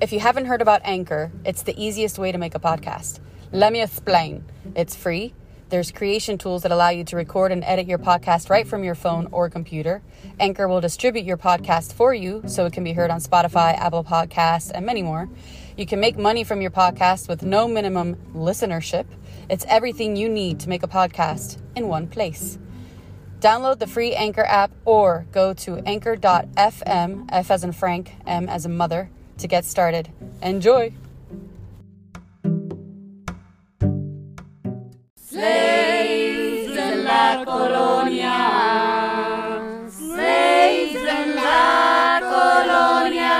If you haven't heard about Anchor, it's the easiest way to make a podcast. Let me explain. It's free. There's creation tools that allow you to record and edit your podcast right from your phone or computer. Anchor will distribute your podcast for you so it can be heard on Spotify, Apple Podcasts, and many more. You can make money from your podcast with no minimum listenership. It's everything you need to make a podcast in one place. Download the free Anchor app or go to anchor.fm, F as in Frank, M as in mother, to get started. Enjoy! Slaves en la colonia. Slaves la colonia.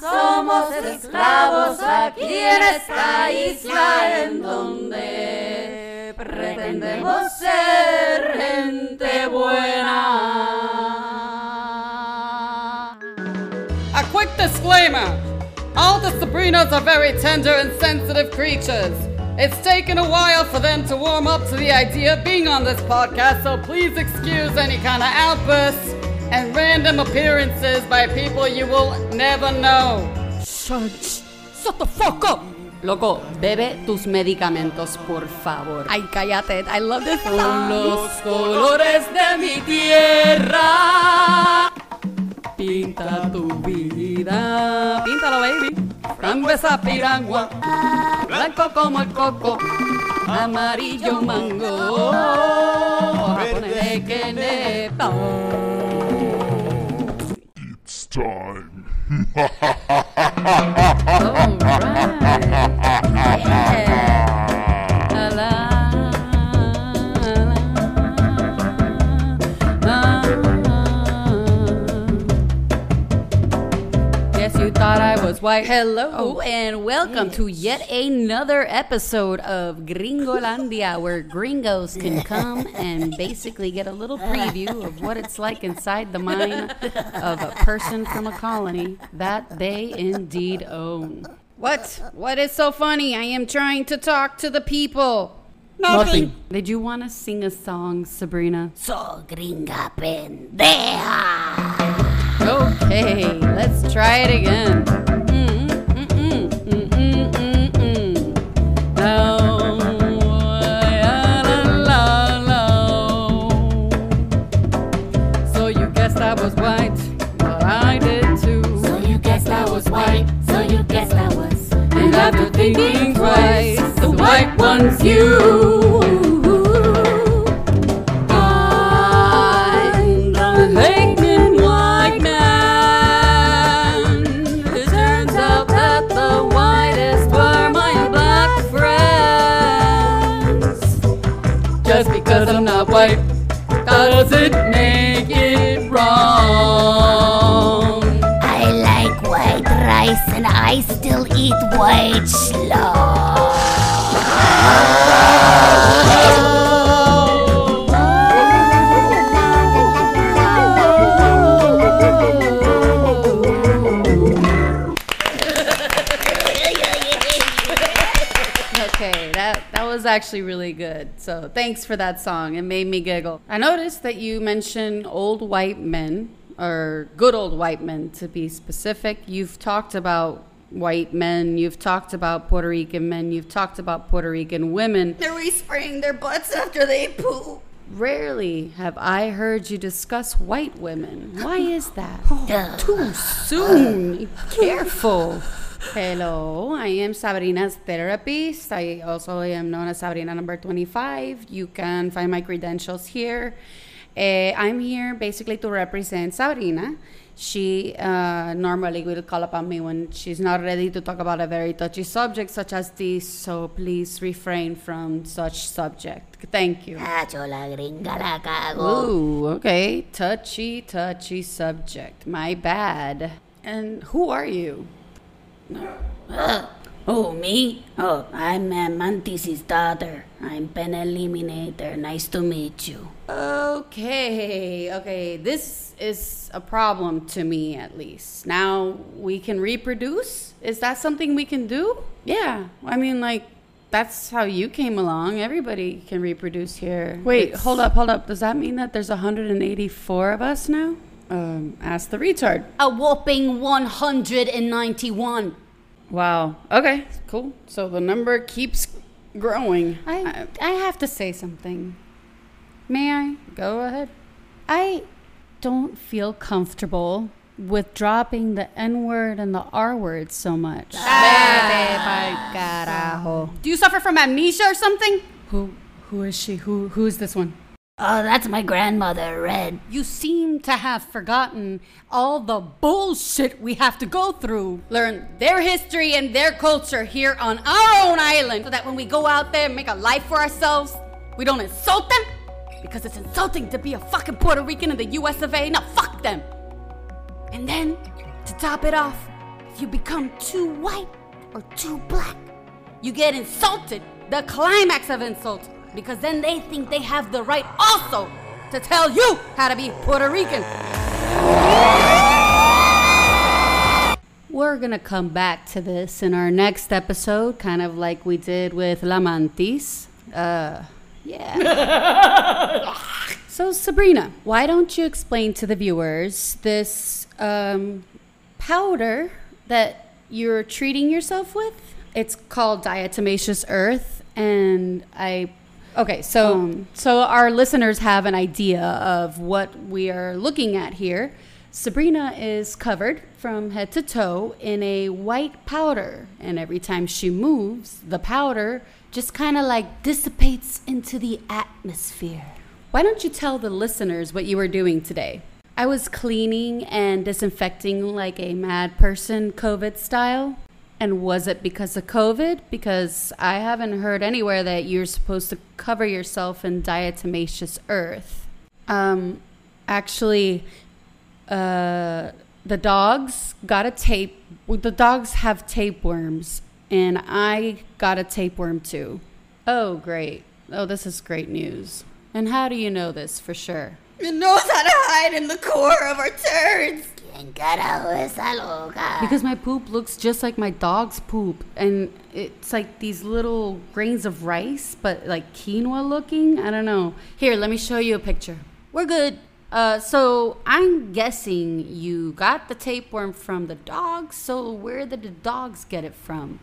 Somos esclavos aquí en esta isla en donde pretendemos ser gente buena. Disclaimer all the Sabrinas are very tender and sensitive creatures. It's taken a while for them to warm up to the idea of being on this podcast, so please excuse any kind of outbursts and random appearances by people you will never know. Shut, shut the fuck up. Loco, bebe tus medicamentos, por favor. Ay, cállate. I love this Con song. los colores de mi tierra. Pinta tu vida. Píntalo, baby. Frambuesa piragua. Blanco como el coco. Amarillo mango. Japonés que nepa. It's time. White. Hello oh. and welcome to yet another episode of Gringolandia, where gringos can come and basically get a little preview of what it's like inside the mind of a person from a colony that they indeed own. What? What is so funny? I am trying to talk to the people. Nothing. Did you want to sing a song, Sabrina? So gringa pendeja. Okay, let's try it again. Thinking twice, the white one's you. Eat white slaw. Okay, that that was actually really good. So thanks for that song. It made me giggle. I noticed that you mentioned old white men, or good old white men to be specific. You've talked about white men. You've talked about Puerto Rican men. You've talked about Puerto Rican women. They're spraying their butts after they poop. Rarely have I heard you discuss white women. Why is that? Duh. Too soon. Careful. Hello, I am Sabrina's therapist. I also am known as Sabrina number 25. You can find my credentials here. Eh, I'm here basically to represent Sabrina. She uh, normally will call upon me when she's not ready to talk about a very touchy subject such as this, so please refrain from such subject. Thank you. Yo la gringa la cago. Ooh, okay. Touchy, touchy subject. My bad. And who are you? Oh, me? Oh, I'm uh, Mantis' daughter. I'm Pen Eliminator. Nice to meet you. Okay, okay. This is a problem to me, at least. Now we can reproduce? Is that something we can do? Yeah. I mean, like, that's how you came along. Everybody can reproduce here. Wait, hold up, hold up. Does that mean that there's 184 of us now? Um, ask the retard. A whopping 191. Wow. Okay, cool. So the number keeps growing. I, I have to say something. May I? Go ahead. I don't feel comfortable with dropping the N word and the R word so much. Ah. Ah. Do you suffer from amnesia or something? Who who is she? Who who is this one? Oh, that's my grandmother, Red. You seem to have forgotten all the bullshit we have to go through. Learn their history and their culture here on our own island so that when we go out there and make a life for ourselves, we don't insult them because it's insulting to be a fucking Puerto Rican in the US of A. Now fuck them. And then, to top it off, if you become too white or too black, you get insulted, the climax of insult, because then they think they have the right also to tell you how to be Puerto Rican. We're gonna come back to this in our next episode, kind of like we did with La Mantis. Uh, yeah. so Sabrina, why don't you explain to the viewers this um, powder that you're treating yourself with? It's called diatomaceous earth, and I. Okay, so um, so our listeners have an idea of what we are looking at here. Sabrina is covered from head to toe in a white powder, and every time she moves, the powder just kind of like dissipates into the atmosphere. Why don't you tell the listeners what you were doing today? I was cleaning and disinfecting like a mad person, COVID style. And was it because of COVID? Because I haven't heard anywhere that you're supposed to cover yourself in diatomaceous earth. Um, actually, uh, the dogs got a tape. The dogs have tapeworms, and I got a tapeworm too. Oh, great. Oh, this is great news. And how do you know this for sure? It knows how to hide in the core of our turds. ¿Quién carajo es esa loca? Because my poop looks just like my dog's poop, and it's like these little grains of rice, but like quinoa looking. I don't know. Here, let me show you a picture. We're good. Uh, so I'm guessing you got the tapeworm from the dogs. So where did the dogs get it from?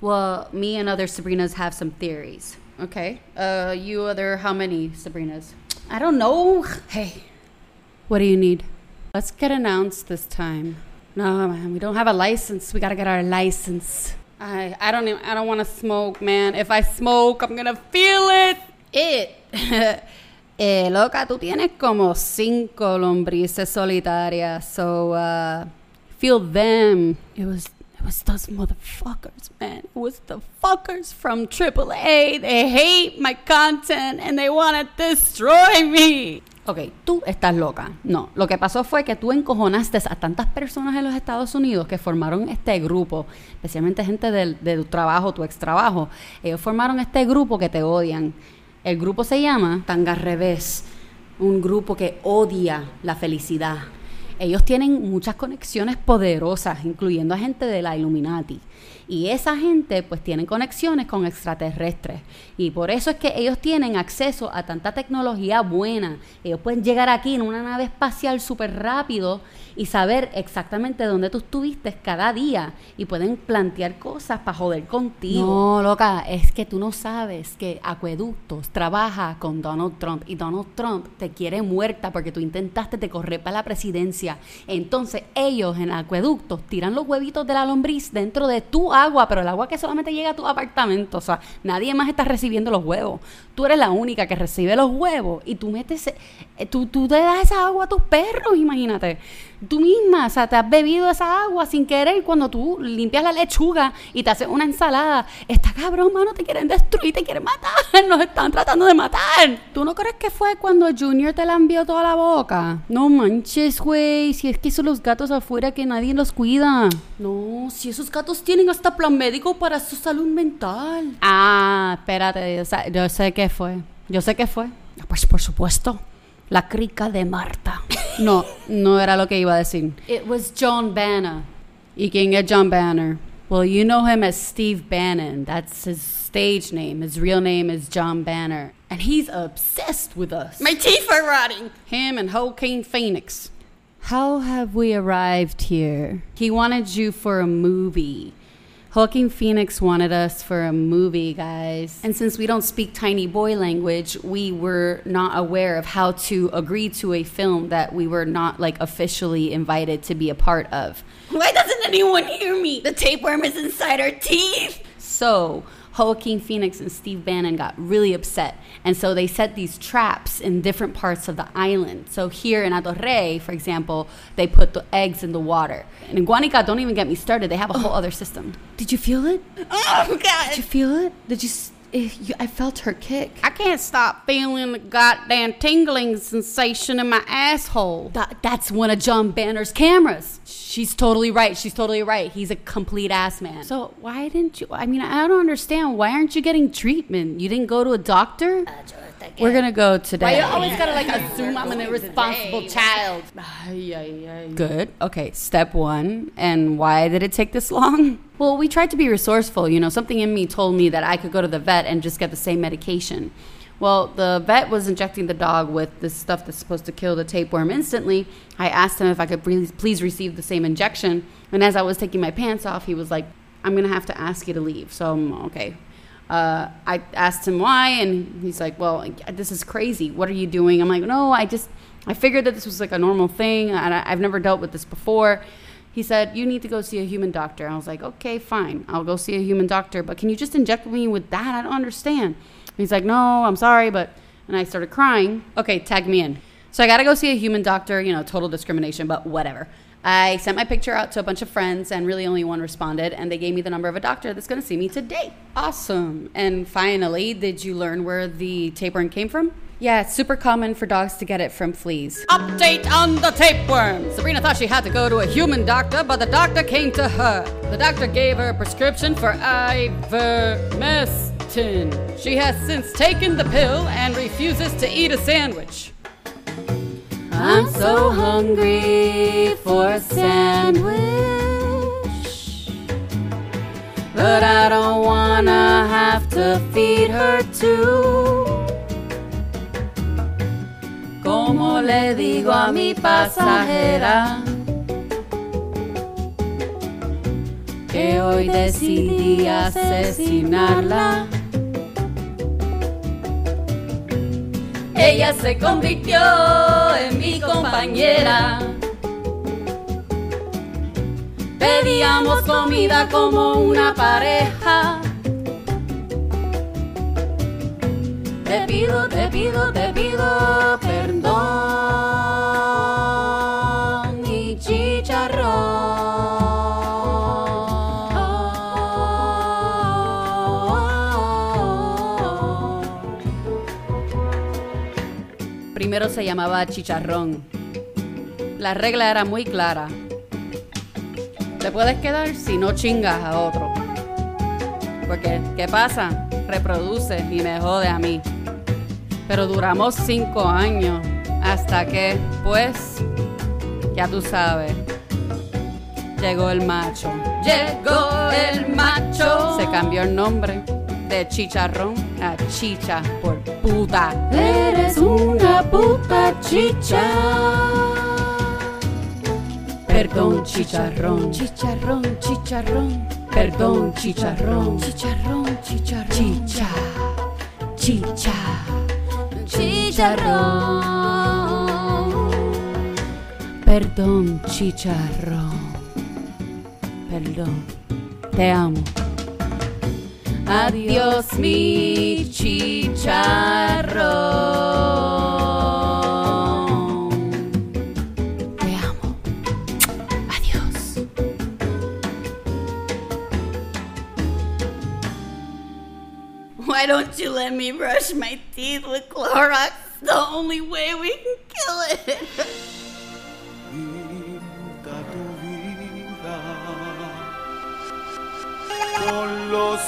Well, me and other Sabrinas have some theories. Okay. Uh, you other how many Sabrinas? I don't know. Hey, what do you need? Let's get announced this time. No, man, we don't have a license. We gotta get our license. I I don't even, I don't want to smoke, man. If I smoke, I'm gonna feel it. It. eh, loca, tú tienes como cinco lombrices solitarias, so uh, feel them. It was it was those motherfuckers, man. It was the fuckers from AAA. They hate my content and they want to destroy me. Ok, tú estás loca. No, lo que pasó fue que tú encojonaste a tantas personas en los Estados Unidos que formaron este grupo, especialmente gente del, de tu trabajo, tu ex trabajo. Ellos formaron este grupo que te odian. El grupo se llama Tanga Revés, un grupo que odia la felicidad. Ellos tienen muchas conexiones poderosas, incluyendo a gente de la Illuminati. Y esa gente pues tienen conexiones con extraterrestres. Y por eso es que ellos tienen acceso a tanta tecnología buena. Ellos pueden llegar aquí en una nave espacial súper rápido y saber exactamente dónde tú estuviste cada día. Y pueden plantear cosas para joder contigo. No, loca, es que tú no sabes que Acueductos trabaja con Donald Trump. Y Donald Trump te quiere muerta porque tú intentaste de correr para la presidencia. Entonces ellos en Acueductos tiran los huevitos de la lombriz dentro de tu agua, pero el agua que solamente llega a tu apartamento. O sea, nadie más está recibiendo los huevos. Tú eres la única que recibe los huevos y tú metes, eh, tú, tú te das esa agua a tus perros, imagínate. Tú misma, o sea, te has bebido esa agua sin querer cuando tú limpias la lechuga y te haces una ensalada. Está cabrón, mano, te quieren destruir, te quieren matar, nos están tratando de matar. ¿Tú no crees que fue cuando Junior te la envió toda la boca? No manches, güey, si es que son los gatos afuera que nadie los cuida. No, si esos gatos tienen hasta plan médico para su salud mental. Ah, espérate, yo sé, yo sé qué fue. Yo sé qué fue. Pues por supuesto. La crica de Marta. No, no era lo que iba a decir. It was John Banner. ¿Y quién es John Banner? Well, you know him as Steve Bannon. That's his stage name. His real name is John Banner. And he's obsessed with us. My teeth are rotting. Him and Joaquin Phoenix. How have we arrived here? He wanted you for a movie. Joaquin Phoenix wanted us for a movie, guys. And since we don't speak tiny boy language, we were not aware of how to agree to a film that we were not like officially invited to be a part of. Why doesn't anyone hear me? The tapeworm is inside our teeth. So, Joaquin Phoenix and Steve Bannon got really upset. And so they set these traps in different parts of the island. So here in Adorrey, for example, they put the eggs in the water. And in Guanica, don't even get me started, they have a whole oh. other system. Did you feel it? Oh, God. Did you feel it? Did you, s- eh, you I felt her kick. I can't stop feeling the goddamn tingling sensation in my asshole. That, that's one of John Banner's cameras. She's totally right. She's totally right. He's a complete ass man. So why didn't you? I mean, I don't understand. Why aren't you getting treatment? You didn't go to a doctor? We're gonna go today. Why you always gotta like assume I'm an irresponsible child? Ay, ay, ay. Good. Okay, step one. And why did it take this long? Well, we tried to be resourceful. You know, something in me told me that I could go to the vet and just get the same medication. Well, the vet was injecting the dog with this stuff that's supposed to kill the tapeworm instantly. I asked him if I could please, please receive the same injection. And as I was taking my pants off, he was like, I'm going to have to ask you to leave. So, I'm okay. Uh, I asked him why, and he's like, "Well, this is crazy. What are you doing?" I'm like, "No, I just I figured that this was like a normal thing, and I, I've never dealt with this before." He said, "You need to go see a human doctor." I was like, "Okay, fine. I'll go see a human doctor, but can you just inject me with that? I don't understand." He's like, "No, I'm sorry, but," and I started crying. Okay, tag me in. So I got to go see a human doctor. You know, total discrimination, but whatever. I sent my picture out to a bunch of friends, and really only one responded, and they gave me the number of a doctor that's going to see me today. Awesome. And finally, did you learn where the tapeworm came from? Yeah, it's super common for dogs to get it from fleas. Update on the tapeworm. Sabrina thought she had to go to a human doctor, but the doctor came to her. The doctor gave her a prescription for ivermectin. She has since taken the pill and refuses to eat a sandwich. I'm so hungry for a sandwich. But I don't wanna have to feed her too. Como le digo a mi pasajera que hoy decidí asesinarla. Ella se convirtió en mi compañera. Pedíamos comida como una pareja. Te pido, te pido, te pido Primero se llamaba chicharrón. La regla era muy clara. Te puedes quedar si no chingas a otro. Porque, ¿qué pasa? Reproduce y me jode a mí. Pero duramos cinco años hasta que, pues, ya tú sabes, llegó el macho. Llegó el macho. Se cambió el nombre de chicharrón a chicha por puta. Eres una puta chicha. Perdón, chicharrón. Chicharrón, chicharrón. Perdón, chicharrón. Chicharrón, chicharrón. Chicha. Chicha. Chicharrón. Perdón, chicharrón. Perdón. Te amo. Adiós, mi. Why don't you let me brush my teeth with Clorox? The only way we can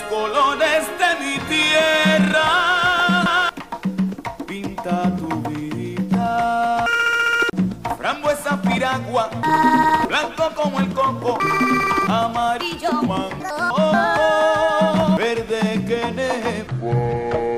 colores de mi tierra. Pinta tu vida. Frambuesa piragua, blanco como el coco, amarillo mango, verde que nevo.